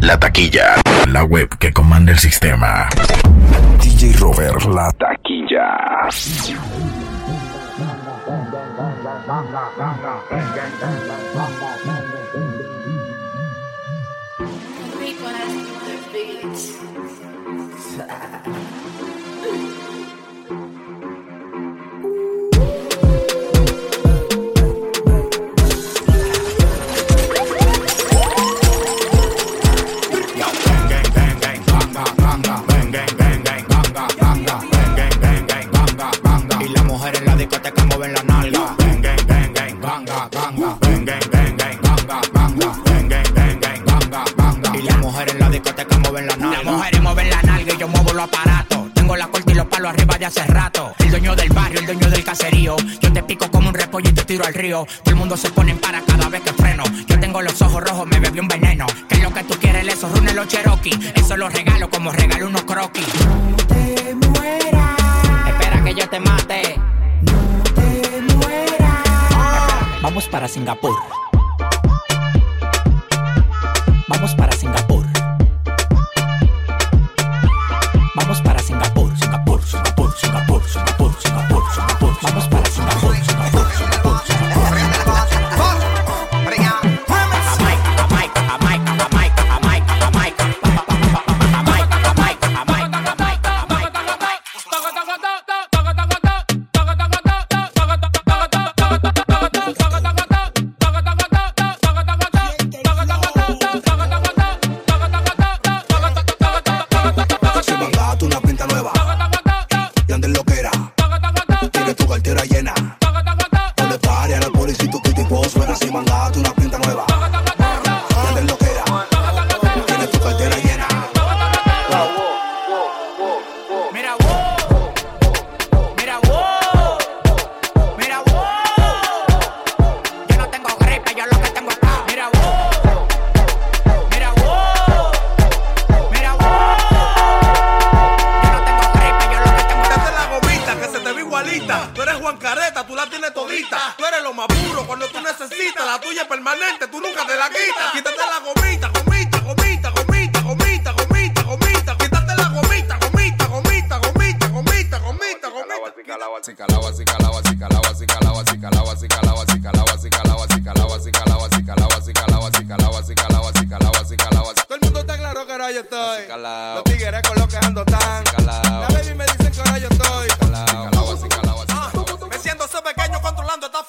La taquilla. La web que comanda el sistema. DJ Robert, la taquilla. Arriba de hace rato. El dueño del barrio, el dueño del caserío. Yo te pico como un repollo y te tiro al río. Todo el mundo se pone en para cada vez que freno. Yo tengo los ojos rojos, me bebí un veneno. ¿Qué es lo que tú quieres? Esos runes los Cherokee. Eso los regalo como regalo unos croquis. Espera que yo te mate. No te mueras. Vamos para Singapur. Vamos para Singapur.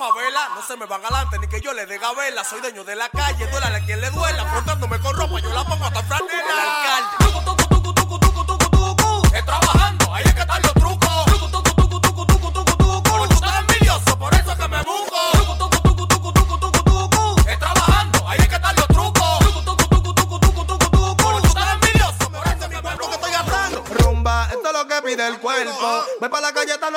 Favela. No se me van adelante ni que yo le dé gabela. Soy dueño de la calle, duélale a quien le duela. Afrontándome con ropa, yo la pongo hasta franela. El alcalde.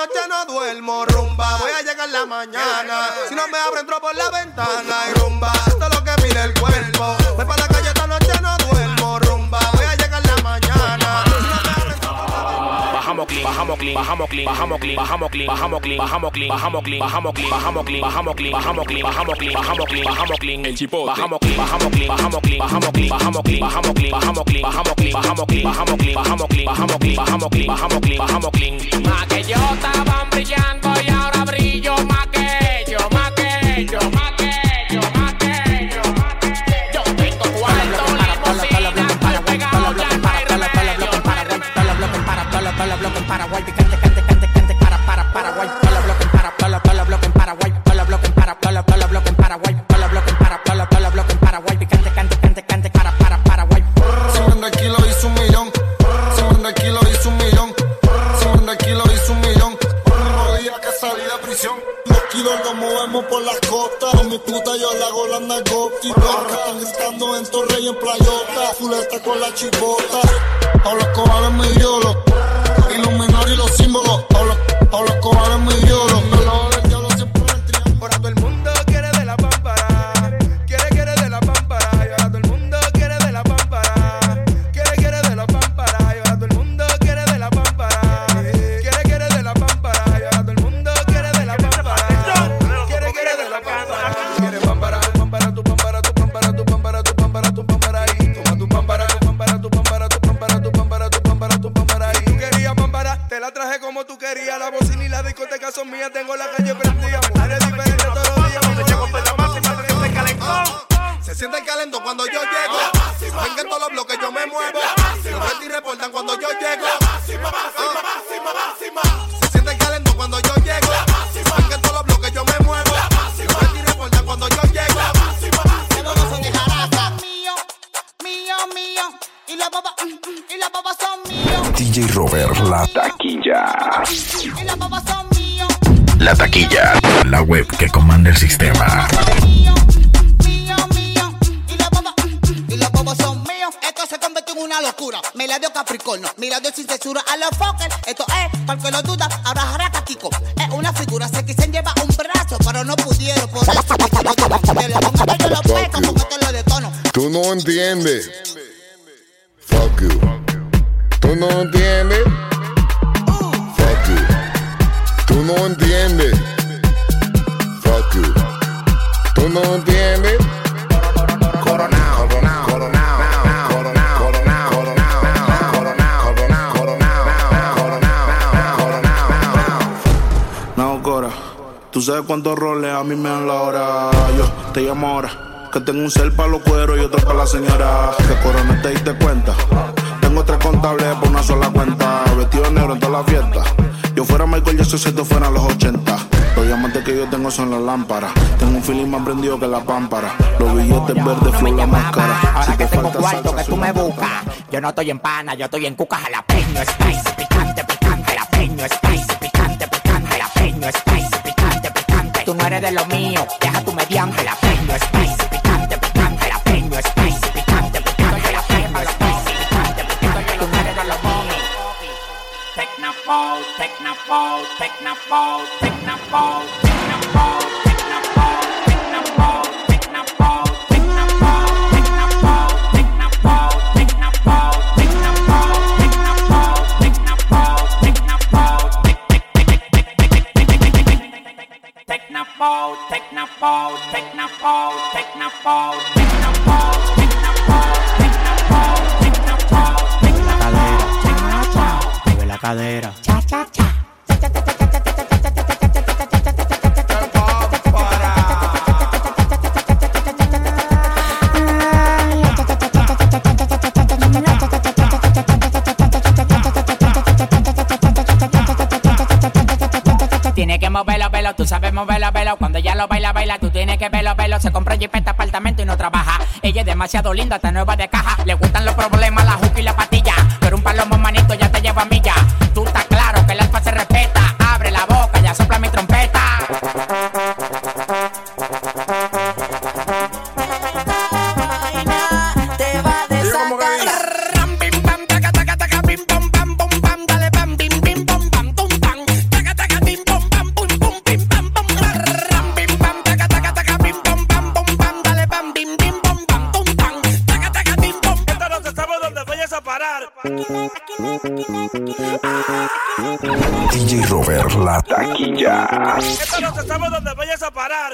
Noche, no duermo. Rumba, voy a llegar la mañana. Si no me abro, entro por la ventana. Y rumba, esto es lo que pide el cuerpo. Voy para Bajamos clean, bajamos clean, bajamos clean, bajamos clean, bajamos clean, bajamos clean, bajamos clean, bajamos clean, bajamos clean, bajamos clean, bajamos clean, bajamos clean, bajamos clean, bajamos clean, bajamos clean, el chipote. Bajamos clean, bajamos clean, bajamos clean, bajamos clean, bajamos clean, bajamos clean, bajamos clean, bajamos clean, bajamos clean, bajamos clean, bajamos clean, bajamos clean, bajamos clean, bajamos clean, bajamos clean. Más que yo estaban brillando y ahora brillo más que y en Playota, fuleta con la chipota. Pablo Escobar es mi yolo. Iluminar y los símbolos. La taquilla, la web que comanda el sistema. Esto se convirtió en una locura. Me la dio Capricornio, me la dio sin censura a los Fokker. Esto es, para el que lo duda, ahora jaraca Kiko. Es una figura, se quisen llevar un brazo, pero no pudieron. Por eso, que yo lo pongo yo lo peco, porque te lo detono. Tú no entiendes. Fuck you. Tú no entiendes. Tú no entiendes. Fuck you. Tú no entiendes. Coronao, coronao, coronao. Tú sabes cuántos roles a mí me dan la hora. Yo te llamo ahora. Que tengo un cel para los cueros y otro para la señora. Que corona te diste cuenta. Tengo tres contables por una sola cuenta. Vestido negro en toda la fiesta yo fuera Michael Jackson si esto fuera los 80. Los diamantes que yo tengo son las lámparas. Tengo un feeling más prendido que la pámpara. Los billetes verdes, flow, la máscara. Ahora Si que te tengo cuarto que tú me buscas. Yo no estoy en pana, yo estoy en cuca jalapeño, spicy, picante, picante, jalapeño, spicy, picante, picante, jalapeño, spicy, picante, picante. Tú no eres de lo mío, deja tu mediante, jalapeño, spicy, technopole, technopole, technopole, technopole, technopole, technopole, technopole, technopole, technopole, technopole, technopole, technopole, technopole, technopole, technopole, technopole, technopole, technopole, tú sabes moverlo, velo. Cuando ella lo baila, baila, tú tienes que verlo, velo. Se compra jipeta, apartamento y no trabaja. Ella es demasiado linda, está nueva de caja. Le gustan los problemas, la juca y la patilla. Esto no se sabe dónde vayas a parar.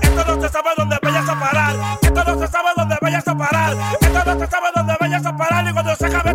Esto no se sabe dónde vayas a parar. Esto no se sabe dónde vayas a parar. Esto no se sabe dónde vayas a parar. Y cuando se acabe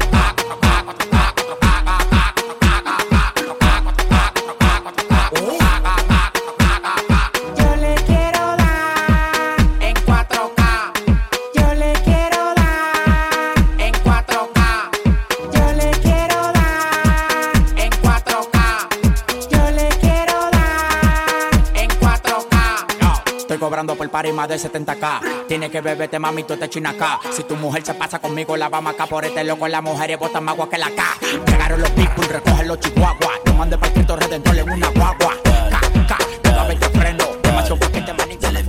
party más de 70k. Tiene que beberte, mami, tú te china acá. Si tu mujer se pasa conmigo, la vamos acá por este loco. Las mujeres botan más agua que la K. Llegaron los people, recogen los chihuahuas. No mande para Cristo Redentor en una guagua. K, K, toda vez te freno. Demasiado paquete, manito, le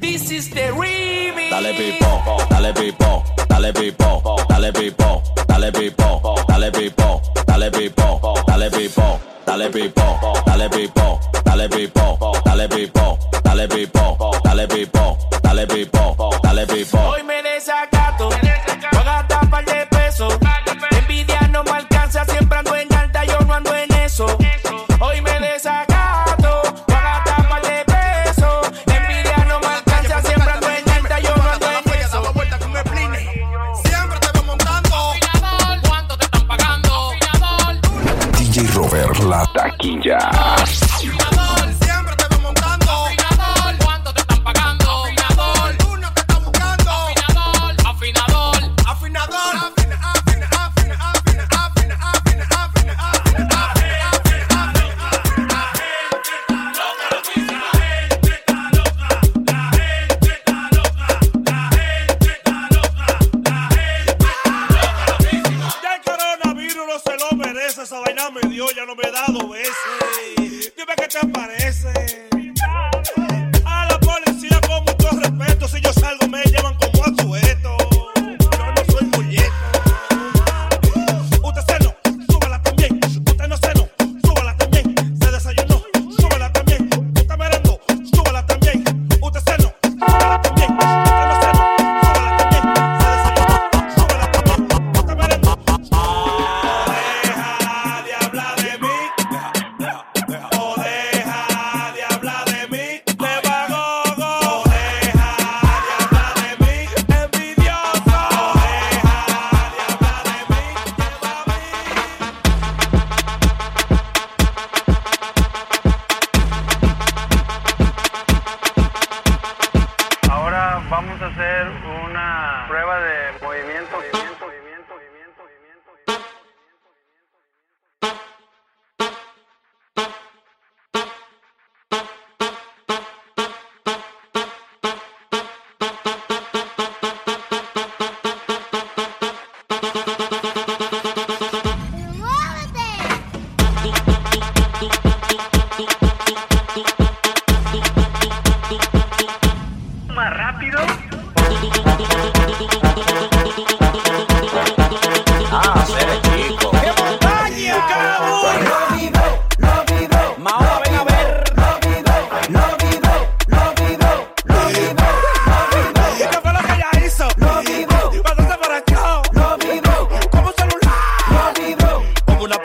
This is the remix. Dale pipo, dale pipo, dale pipo, dale pipo, dale pipo, dale pipo, dale pipo, dale pipo dale pipo, dale pipo, dale pipo, dale pipo, dale pipo, dale pipo, dale pipo, dale pipo. Hoy me desacato, no gasta par de pesos, envidia no me alcanza siempre. Podcast.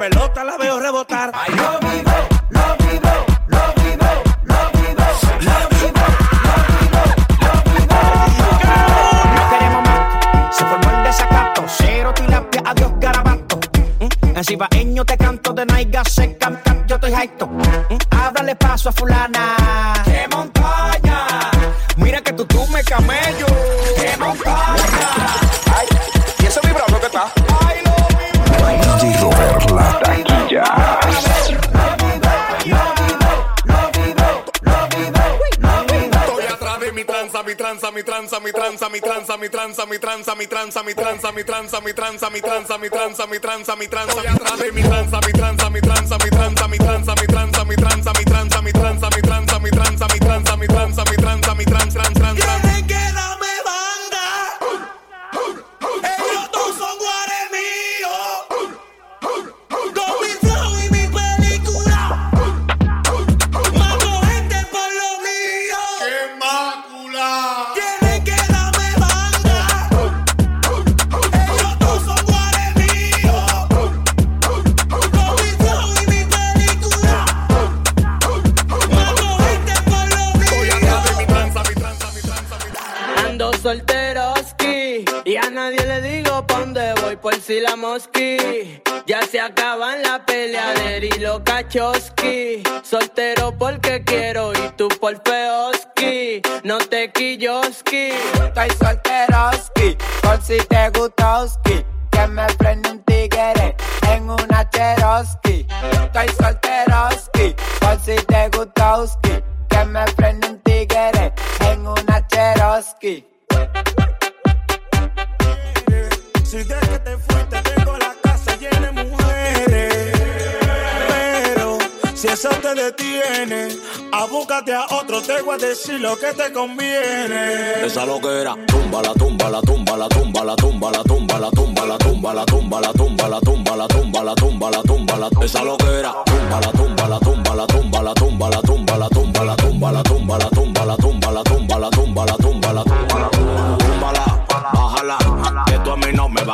pelota la veo rebotar. Ay, tranza, mi tranza, mi tranza, mi tranza, mi tranza, mi tranza, mi tranza, mi tranza, mi tranza, mi tranza, mi tranza, mi tranza, mi tranza, mi tranza. Estoy atrás de mi tranza, mi tranza, mi tranza, mi tranza, mi tranza, mi tranza, mi tranza, mi tranza, mi tranza, mi tranza, mi tranza, mi tranza, mi tranza, mi tranza, mi tranza, tran, tran, tran. Tienen que darme banda. Solteroski y a nadie le digo pa' dónde voy por si la mosqui. Ya se acaban la peleadera y los cachoski. Soltero porque quiero y tú por feoski. No te quilloski. Estoy solteroski, por si te gustoski. Que me frene un tigre en una Cherokee. Estoy solteroski, por si te gustoski. Que me frene un tigre en una Cherokee. Si que te fuiste tengo la casa llena de mujeres. Pero si eso te detiene, abúcate a otro, te voy a decir lo que te conviene. Esa loquera, tumba la tumba la tumba la tumba la tumba la tumba la tumba la tumba la tumba la tumba la tumba la tumba la tumba la tumba la esa loquera, tumba la tumba la tumba la tumba la tumba la tumba la tumba la tumba la tumba la tumba la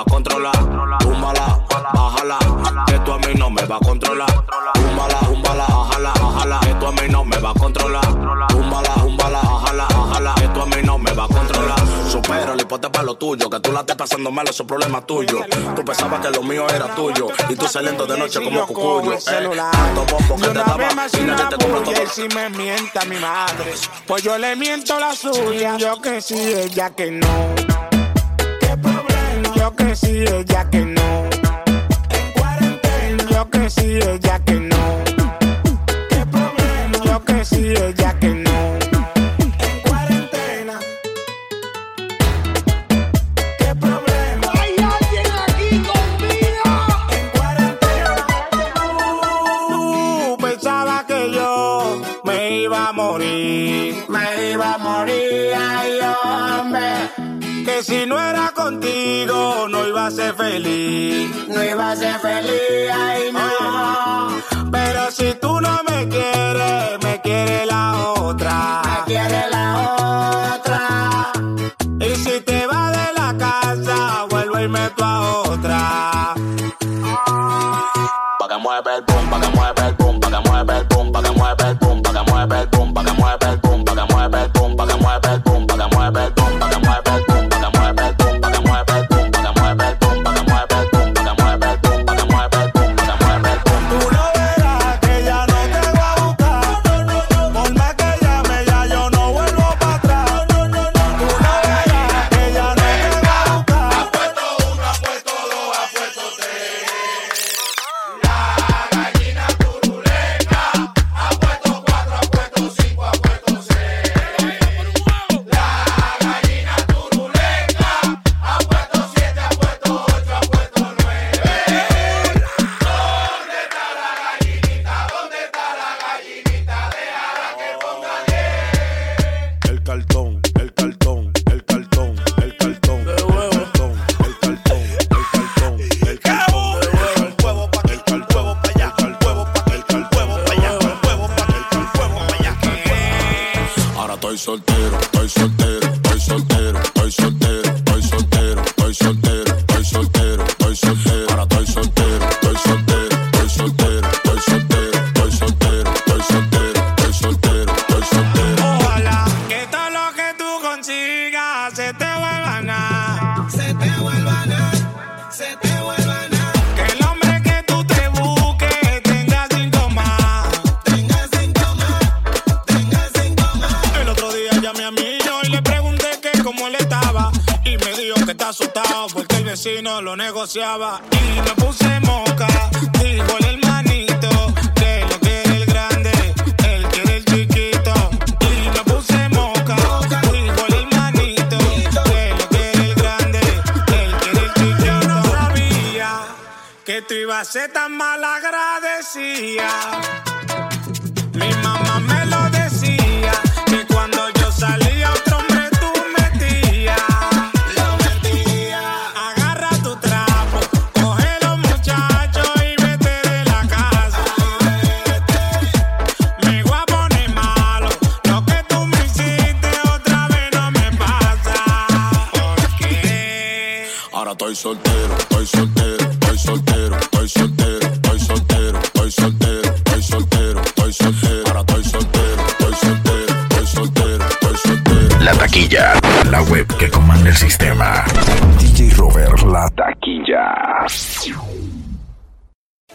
va a controlar. Túmbala, bájala, que tú a mí no me va a controlar. Túmbala, túmbala, bájala, bájala, que tú a mí no me va a controlar. Túmbala, túmbala, bájala, bájala, que tú a mí no me va a controlar. Supera, y ponte para lo tuyo, que tú la estés pasando mal, eso es problema tuyo. Tú pensabas que lo mío era tuyo, y tú saliendo de noche como cucuyo. Eh, tanto bombo que te daba, y nadie te compra todo. si me mienta mi madre, pues yo le miento la suya. Yo que sí, ella que no. Yo que sí, ella que no. En cuarentena. Yo que sí, ella que no. ¿Qué problema? Yo que sí, ella que no. En cuarentena. ¿Qué problema? Hay alguien aquí conmigo. En cuarentena. Tú pensaba que yo me iba a morir, me iba a morir. Que si no era contigo no iba a ser feliz, no iba a ser feliz, ay no. Pero si tú no me quieres, me quiere la otra, me quiere la otra. Y si te vas de la casa, vuelvo y meto a otra. Pa' que mueve el boom, pa' que mueve soltero, estoy soltero, molestaba y me dijo que está asustado porque el vecino lo negociaba y me puse moca, dijo el hermanito que lo quiere el grande, él quiere el chiquito y me puse moca, dijo el hermanito que lo quiere el grande, él quiere el chiquito. Yo no sabía que tú ibas a ser tan mal agradecida. Mi mamá estoy soltero, estoy soltero, estoy soltero, estoy soltero, estoy soltero, estoy soltero, estoy soltero, estoy soltero. Ahora estoy soltero, estoy soltero, estoy soltero, estoy soltero. La taquilla, la web que comanda el sistema.